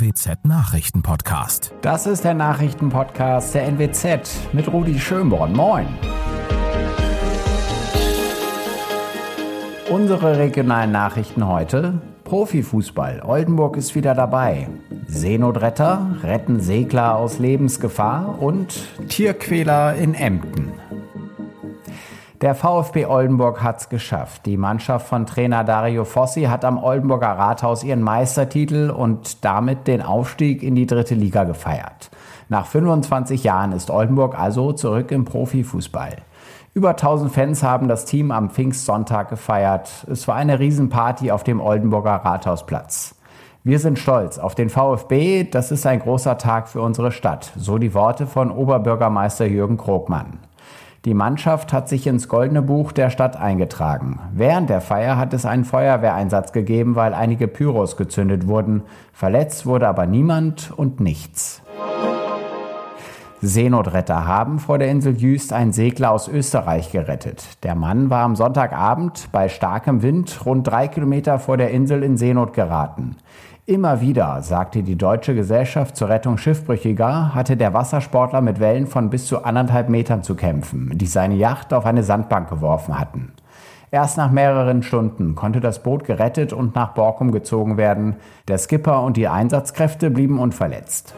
NWZ Nachrichtenpodcast. Das ist der Nachrichtenpodcast der NWZ mit Rudi Schönborn. Moin. Unsere regionalen Nachrichten heute. Profifußball. Oldenburg ist wieder dabei. Seenotretter retten Segler aus Lebensgefahr und Tierquäler in Emden. Der VfB Oldenburg hat's geschafft. Die Mannschaft von Trainer Dario Fossi hat am Oldenburger Rathaus ihren Meistertitel und damit den Aufstieg in die dritte Liga gefeiert. Nach 25 Jahren ist Oldenburg also zurück im Profifußball. Über 1000 Fans haben das Team am Pfingstsonntag gefeiert. Es war eine Riesenparty auf dem Oldenburger Rathausplatz. Wir sind stolz auf den VfB. Das ist ein großer Tag für unsere Stadt. So die Worte von Oberbürgermeister Jürgen Krogmann. Die Mannschaft hat sich ins Goldene Buch der Stadt eingetragen. Während der Feier hat es einen Feuerwehreinsatz gegeben, weil einige Pyros gezündet wurden. Verletzt wurde aber niemand und nichts. Seenotretter haben vor der Insel Jüst einen Segler aus Österreich gerettet. Der Mann war am Sonntagabend bei starkem Wind rund drei Kilometer vor der Insel in Seenot geraten. Immer wieder, sagte die Deutsche Gesellschaft zur Rettung Schiffbrüchiger, hatte der Wassersportler mit Wellen von bis zu anderthalb Metern zu kämpfen, die seine Yacht auf eine Sandbank geworfen hatten. Erst nach mehreren Stunden konnte das Boot gerettet und nach Borkum gezogen werden. Der Skipper und die Einsatzkräfte blieben unverletzt.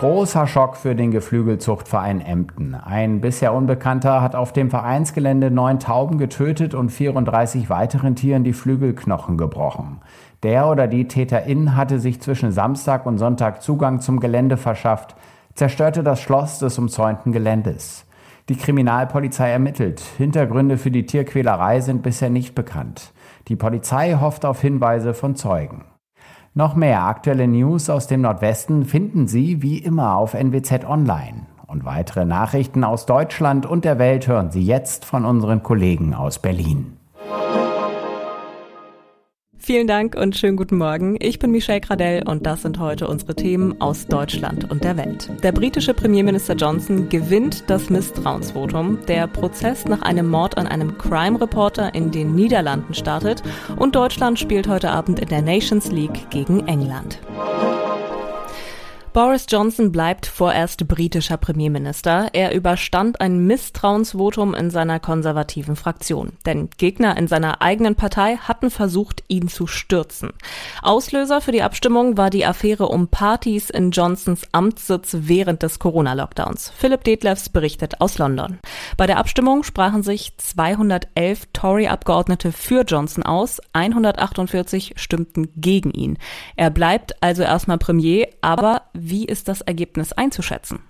Großer Schock für den Geflügelzuchtverein Emden. Ein bisher Unbekannter hat auf dem Vereinsgelände neun Tauben getötet und 34 weiteren Tieren die Flügelknochen gebrochen. Der oder die Täterin hatte sich zwischen Samstag und Sonntag Zugang zum Gelände verschafft, zerstörte das Schloss des umzäunten Geländes. Die Kriminalpolizei ermittelt. Hintergründe für die Tierquälerei sind bisher nicht bekannt. Die Polizei hofft auf Hinweise von Zeugen. Noch mehr aktuelle News aus dem Nordwesten finden Sie wie immer auf NWZ Online. Und weitere Nachrichten aus Deutschland und der Welt hören Sie jetzt von unseren Kollegen aus Berlin. Vielen Dank und schönen guten Morgen. Ich bin Michelle Gradell und das sind heute unsere Themen aus Deutschland und der Welt. Der britische Premierminister Johnson gewinnt das Misstrauensvotum. Der Prozess nach einem Mord an einem Crime-Reporter in den Niederlanden startet und Deutschland spielt heute Abend in der Nations League gegen England. Boris Johnson bleibt vorerst britischer Premierminister. Er überstand ein Misstrauensvotum in seiner konservativen Fraktion. Denn Gegner in seiner eigenen Partei hatten versucht, ihn zu stürzen. Auslöser für die Abstimmung war die Affäre um Partys in Johnsons Amtssitz während des Corona-Lockdowns. Philipp Detlefs berichtet aus London. Bei der Abstimmung sprachen sich 211 Tory-Abgeordnete für Johnson aus, 148 stimmten gegen ihn. Er bleibt also erstmal Premier, aber wie ist das Ergebnis einzuschätzen?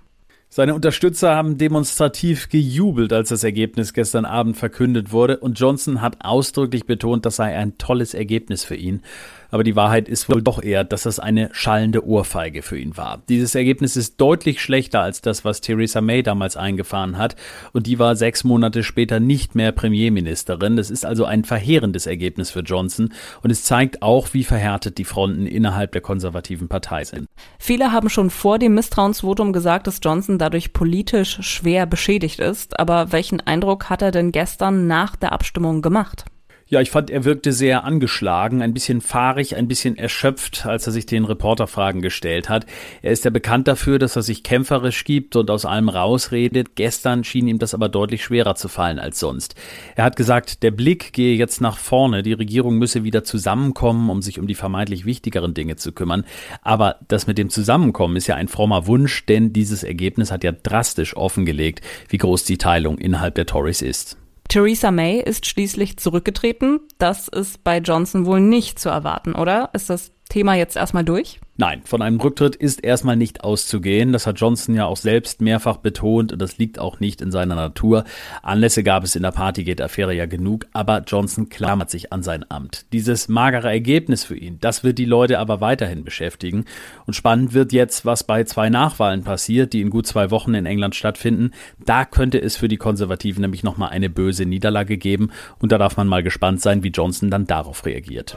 Seine Unterstützer haben demonstrativ gejubelt, als das Ergebnis gestern Abend verkündet wurde, und Johnson hat ausdrücklich betont, das sei ein tolles Ergebnis für ihn. Aber die Wahrheit ist wohl doch eher, dass das eine schallende Ohrfeige für ihn war. Dieses Ergebnis ist deutlich schlechter als das, was Theresa May damals eingefahren hat. Und die war sechs Monate später nicht mehr Premierministerin. Das ist also ein verheerendes Ergebnis für Johnson. Und es zeigt auch, wie verhärtet die Fronten innerhalb der konservativen Partei sind. Viele haben schon vor dem Misstrauensvotum gesagt, dass Johnson dadurch politisch schwer beschädigt ist. Aber welchen Eindruck hat er denn gestern nach der Abstimmung gemacht? Ja, ich fand, er wirkte sehr angeschlagen, ein bisschen fahrig, ein bisschen erschöpft, als er sich den Reporterfragen gestellt hat. Er ist ja bekannt dafür, dass er sich kämpferisch gibt und aus allem rausredet. Gestern schien ihm das aber deutlich schwerer zu fallen als sonst. Er hat gesagt, der Blick gehe jetzt nach vorne, die Regierung müsse wieder zusammenkommen, um sich um die vermeintlich wichtigeren Dinge zu kümmern. Aber das mit dem Zusammenkommen ist ja ein frommer Wunsch, denn dieses Ergebnis hat ja drastisch offengelegt, wie groß die Teilung innerhalb der Tories ist. Theresa May ist schließlich zurückgetreten. Das ist bei Johnson wohl nicht zu erwarten, oder? Ist das Thema jetzt erstmal durch? Nein, von einem Rücktritt ist erstmal nicht auszugehen. Das hat Johnson ja auch selbst mehrfach betont und das liegt auch nicht in seiner Natur. Anlässe gab es in der Partygate-Affäre ja genug, aber Johnson klammert sich an sein Amt. Dieses magere Ergebnis für ihn, das wird die Leute aber weiterhin beschäftigen. Und spannend wird jetzt, was bei zwei Nachwahlen passiert, die in gut zwei Wochen in England stattfinden. Da könnte es für die Konservativen nämlich nochmal eine böse Niederlage geben und da darf man mal gespannt sein, wie Johnson dann darauf reagiert.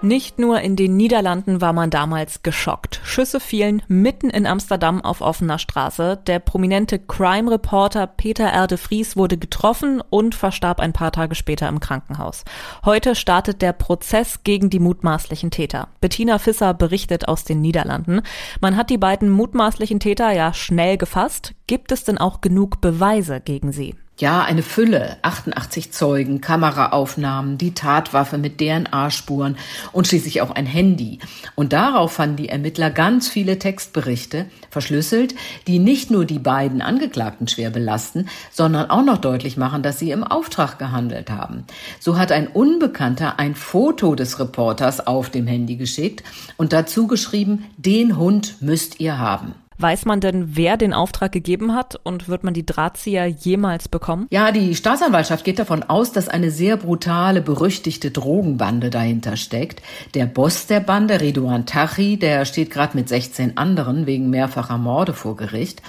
Nicht nur in den Niederlanden war man damals geschockt. Schüsse fielen mitten in Amsterdam auf offener Straße. Der prominente Crime-Reporter Peter Erde Vries wurde getroffen und verstarb ein paar Tage später im Krankenhaus. Heute startet der Prozess gegen die mutmaßlichen Täter. Bettina Fisser berichtet aus den Niederlanden. Man hat die beiden mutmaßlichen Täter ja schnell gefasst. Gibt es denn auch genug Beweise gegen sie? Ja, eine Fülle, 88 Zeugen, Kameraaufnahmen, die Tatwaffe mit DNA-Spuren und schließlich auch ein Handy. Und darauf fanden die Ermittler ganz viele Textberichte, verschlüsselt, die nicht nur die beiden Angeklagten schwer belasten, sondern auch noch deutlich machen, dass sie im Auftrag gehandelt haben. So hat ein Unbekannter ein Foto des Reporters auf dem Handy geschickt und dazu geschrieben, den Hund müsst ihr haben. Weiß man denn, wer den Auftrag gegeben hat und wird man die Drahtzieher jemals bekommen? Ja, die Staatsanwaltschaft geht davon aus, dass eine sehr brutale, berüchtigte Drogenbande dahinter steckt. Der Boss der Bande, Ridouan Tachi, der steht gerade mit 16 anderen wegen mehrfacher Morde vor Gericht.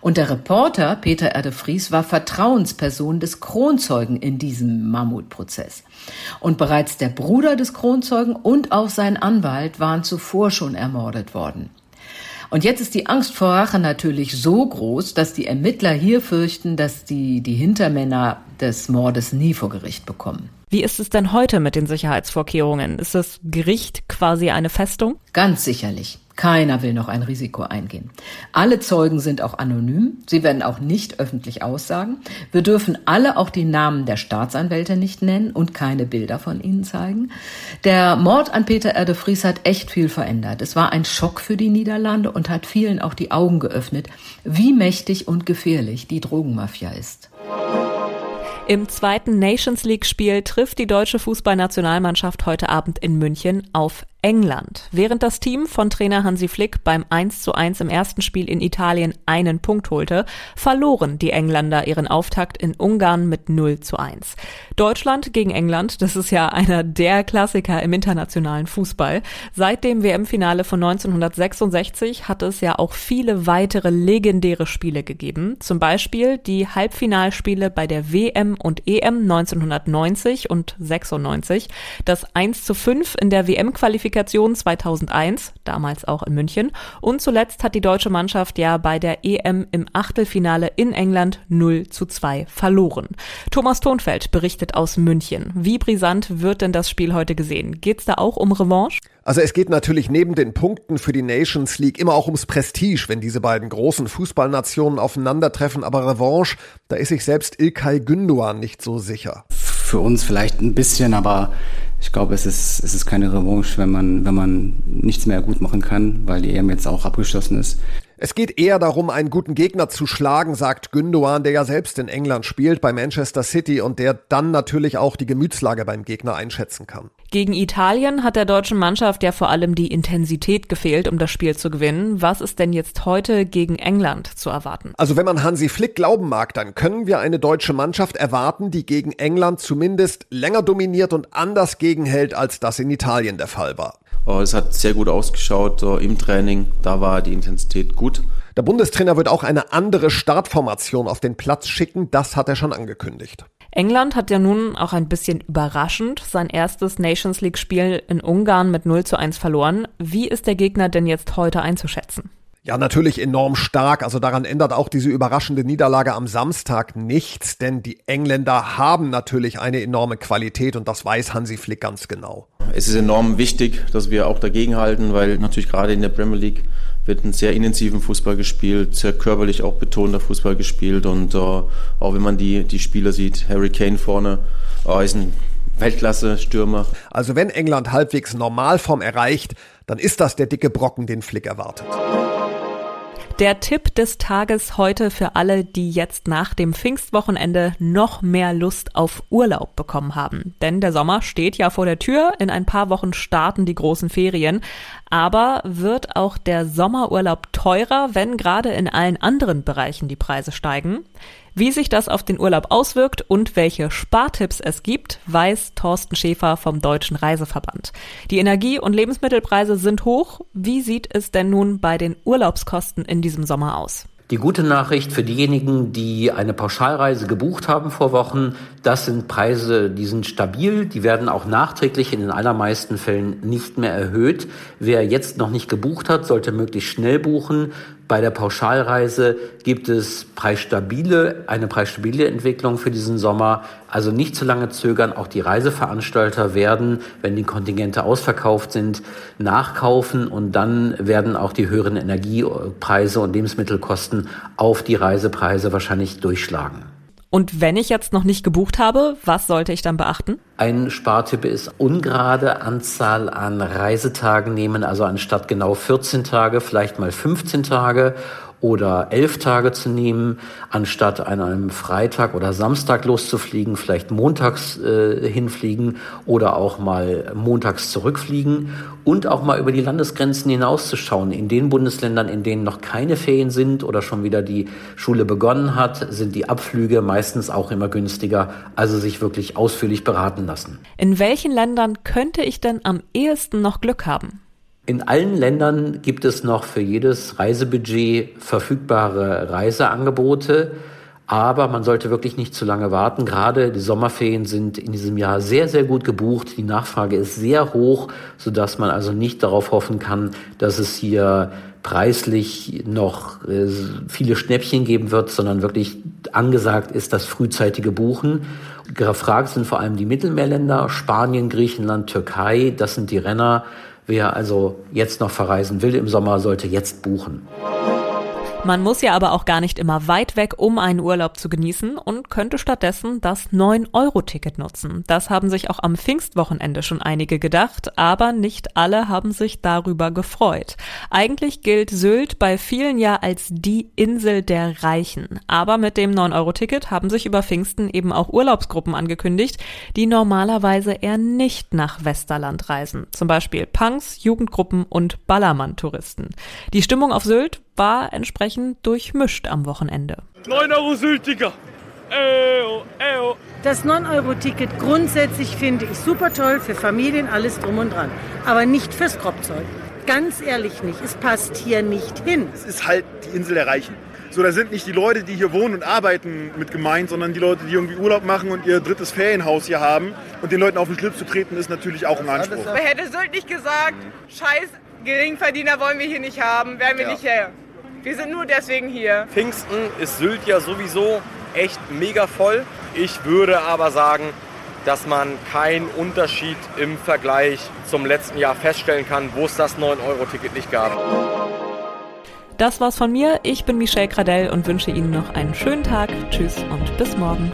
Und der Reporter Peter Erdefries war Vertrauensperson des Kronzeugen in diesem Mammutprozess. Und bereits der Bruder des Kronzeugen und auch sein Anwalt waren zuvor schon ermordet worden. Und jetzt ist die Angst vor Rache natürlich so groß, dass die Ermittler hier fürchten, dass die, die Hintermänner des Mordes nie vor Gericht bekommen. Wie ist es denn heute mit den Sicherheitsvorkehrungen? Ist das Gericht quasi eine Festung? Ganz sicherlich. Keiner will noch ein Risiko eingehen. Alle Zeugen sind auch anonym. Sie werden auch nicht öffentlich aussagen. Wir dürfen alle auch die Namen der Staatsanwälte nicht nennen und keine Bilder von ihnen zeigen. Der Mord an Peter Erde Vries hat echt viel verändert. Es war ein Schock für die Niederlande und hat vielen auch die Augen geöffnet, wie mächtig und gefährlich die Drogenmafia ist. Im zweiten Nations League Spiel trifft die deutsche Fußballnationalmannschaft heute Abend in München auf England. Während das Team von Trainer Hansi Flick beim 1 zu 1 im ersten Spiel in Italien einen Punkt holte, verloren die Engländer ihren Auftakt in Ungarn mit 0 zu 1. Deutschland gegen England, das ist ja einer der Klassiker im internationalen Fußball. Seit dem WM-Finale von 1966 hat es ja auch viele weitere legendäre Spiele gegeben. Zum Beispiel die Halbfinalspiele bei der WM und EM 1990 und 96, das 1 zu 5 in der WM-Qualifikation Qualifikation 2001, damals auch in München. Und zuletzt hat die deutsche Mannschaft ja bei der EM im Achtelfinale in England 0 zu 2 verloren. Thomas Thonfeld berichtet aus München. Wie brisant wird denn das Spiel heute gesehen? Geht's da auch um Revanche? Also es geht natürlich neben den Punkten für die Nations League immer auch ums Prestige, wenn diese beiden großen Fußballnationen aufeinandertreffen. Aber Revanche, da ist sich selbst Ilkay Gündoğan nicht so sicher. Für uns vielleicht ein bisschen, aber ich glaube, es ist, es ist keine Revanche, wenn man, wenn man nichts mehr gut machen kann, weil die EM jetzt auch abgeschlossen ist. Es geht eher darum, einen guten Gegner zu schlagen, sagt Gündoğan, der ja selbst in England spielt, bei Manchester City und der dann natürlich auch die Gemütslage beim Gegner einschätzen kann. Gegen Italien hat der deutschen Mannschaft ja vor allem die Intensität gefehlt, um das Spiel zu gewinnen. Was ist denn jetzt heute gegen England zu erwarten? Also wenn man Hansi Flick glauben mag, dann können wir eine deutsche Mannschaft erwarten, die gegen England zumindest länger dominiert und anders gegenhält, als das in Italien der Fall war. Oh, es hat sehr gut ausgeschaut im Training. Da war die Intensität gut. Der Bundestrainer wird auch eine andere Startformation auf den Platz schicken. Das hat er schon angekündigt. England hat ja nun auch ein bisschen überraschend sein erstes Nations League Spiel in Ungarn mit 0 zu 1 verloren. Wie ist der Gegner denn jetzt heute einzuschätzen? Ja, natürlich enorm stark. Also daran ändert auch diese überraschende Niederlage am Samstag nichts, denn die Engländer haben natürlich eine enorme Qualität und das weiß Hansi Flick ganz genau. Es ist enorm wichtig, dass wir auch dagegenhalten, weil natürlich gerade in der Premier League wird ein sehr intensiven Fußball gespielt, sehr körperlich auch betonter Fußball gespielt und äh, auch wenn man die, die Spieler sieht, Harry Kane vorne äh, ist ein Weltklasse-Stürmer. Also wenn England halbwegs Normalform erreicht, dann ist das der dicke Brocken, den Flick erwartet. Der Tipp des Tages heute für alle, die jetzt nach dem Pfingstwochenende noch mehr Lust auf Urlaub bekommen haben. Denn der Sommer steht ja vor der Tür. In ein paar Wochen starten die großen Ferien. Aber wird auch der Sommerurlaub teurer, wenn gerade in allen anderen Bereichen die Preise steigen? Wie sich das auf den Urlaub auswirkt und welche Spartipps es gibt, weiß Thorsten Schäfer vom Deutschen Reiseverband. Die Energie- und Lebensmittelpreise sind hoch. Wie sieht es denn nun bei den Urlaubskosten in diesem Sommer aus? Die gute Nachricht für diejenigen, die eine Pauschalreise gebucht haben vor Wochen, das sind Preise, die sind stabil, die werden auch nachträglich in den allermeisten Fällen nicht mehr erhöht. Wer jetzt noch nicht gebucht hat, sollte möglichst schnell buchen. Bei der Pauschalreise gibt es preisstabile, eine preisstabile Entwicklung für diesen Sommer. Also nicht zu lange zögern. Auch die Reiseveranstalter werden, wenn die Kontingente ausverkauft sind, nachkaufen und dann werden auch die höheren Energiepreise und Lebensmittelkosten auf die Reisepreise wahrscheinlich durchschlagen. Und wenn ich jetzt noch nicht gebucht habe, was sollte ich dann beachten? Ein Spartipp ist ungerade Anzahl an Reisetagen nehmen, also anstatt genau 14 Tage, vielleicht mal 15 Tage oder elf Tage zu nehmen, anstatt an einem Freitag oder Samstag loszufliegen, vielleicht montags äh, hinfliegen oder auch mal montags zurückfliegen und auch mal über die Landesgrenzen hinauszuschauen. In den Bundesländern, in denen noch keine Ferien sind oder schon wieder die Schule begonnen hat, sind die Abflüge meistens auch immer günstiger, also sich wirklich ausführlich beraten lassen. In welchen Ländern könnte ich denn am ehesten noch Glück haben? In allen Ländern gibt es noch für jedes Reisebudget verfügbare Reiseangebote. Aber man sollte wirklich nicht zu lange warten. Gerade die Sommerferien sind in diesem Jahr sehr, sehr gut gebucht. Die Nachfrage ist sehr hoch, sodass man also nicht darauf hoffen kann, dass es hier preislich noch äh, viele Schnäppchen geben wird, sondern wirklich angesagt ist das frühzeitige Buchen. Gefragt sind vor allem die Mittelmeerländer, Spanien, Griechenland, Türkei. Das sind die Renner, Wer also jetzt noch verreisen will im Sommer, sollte jetzt buchen. Man muss ja aber auch gar nicht immer weit weg, um einen Urlaub zu genießen und könnte stattdessen das 9-Euro-Ticket nutzen. Das haben sich auch am Pfingstwochenende schon einige gedacht, aber nicht alle haben sich darüber gefreut. Eigentlich gilt Sylt bei vielen ja als die Insel der Reichen. Aber mit dem 9-Euro-Ticket haben sich über Pfingsten eben auch Urlaubsgruppen angekündigt, die normalerweise eher nicht nach Westerland reisen. Zum Beispiel Punks, Jugendgruppen und Ballermann-Touristen. Die Stimmung auf Sylt war entsprechend durchmischt am Wochenende. 9 Euro Syltiger. Eo, eo. Das 9-Euro-Ticket grundsätzlich finde ich super toll für Familien, alles drum und dran. Aber nicht fürs Kropfzeug. Ganz ehrlich nicht. Es passt hier nicht hin. Es ist halt die Insel der Reichen. So, da sind nicht die Leute, die hier wohnen und arbeiten mit gemeint, sondern die Leute, die irgendwie Urlaub machen und ihr drittes Ferienhaus hier haben. Und den Leuten auf den Schlips zu treten, ist natürlich auch ein Anspruch. Wer hätte Sylt nicht gesagt, scheiß Geringverdiener wollen wir hier nicht haben, werden wir ja. nicht her. Wir sind nur deswegen hier. Pfingsten ist Sylt ja sowieso echt mega voll. Ich würde aber sagen, dass man keinen Unterschied im Vergleich zum letzten Jahr feststellen kann, wo es das 9-Euro-Ticket nicht gab. Das war's von mir. Ich bin Michelle Gradell und wünsche Ihnen noch einen schönen Tag. Tschüss und bis morgen.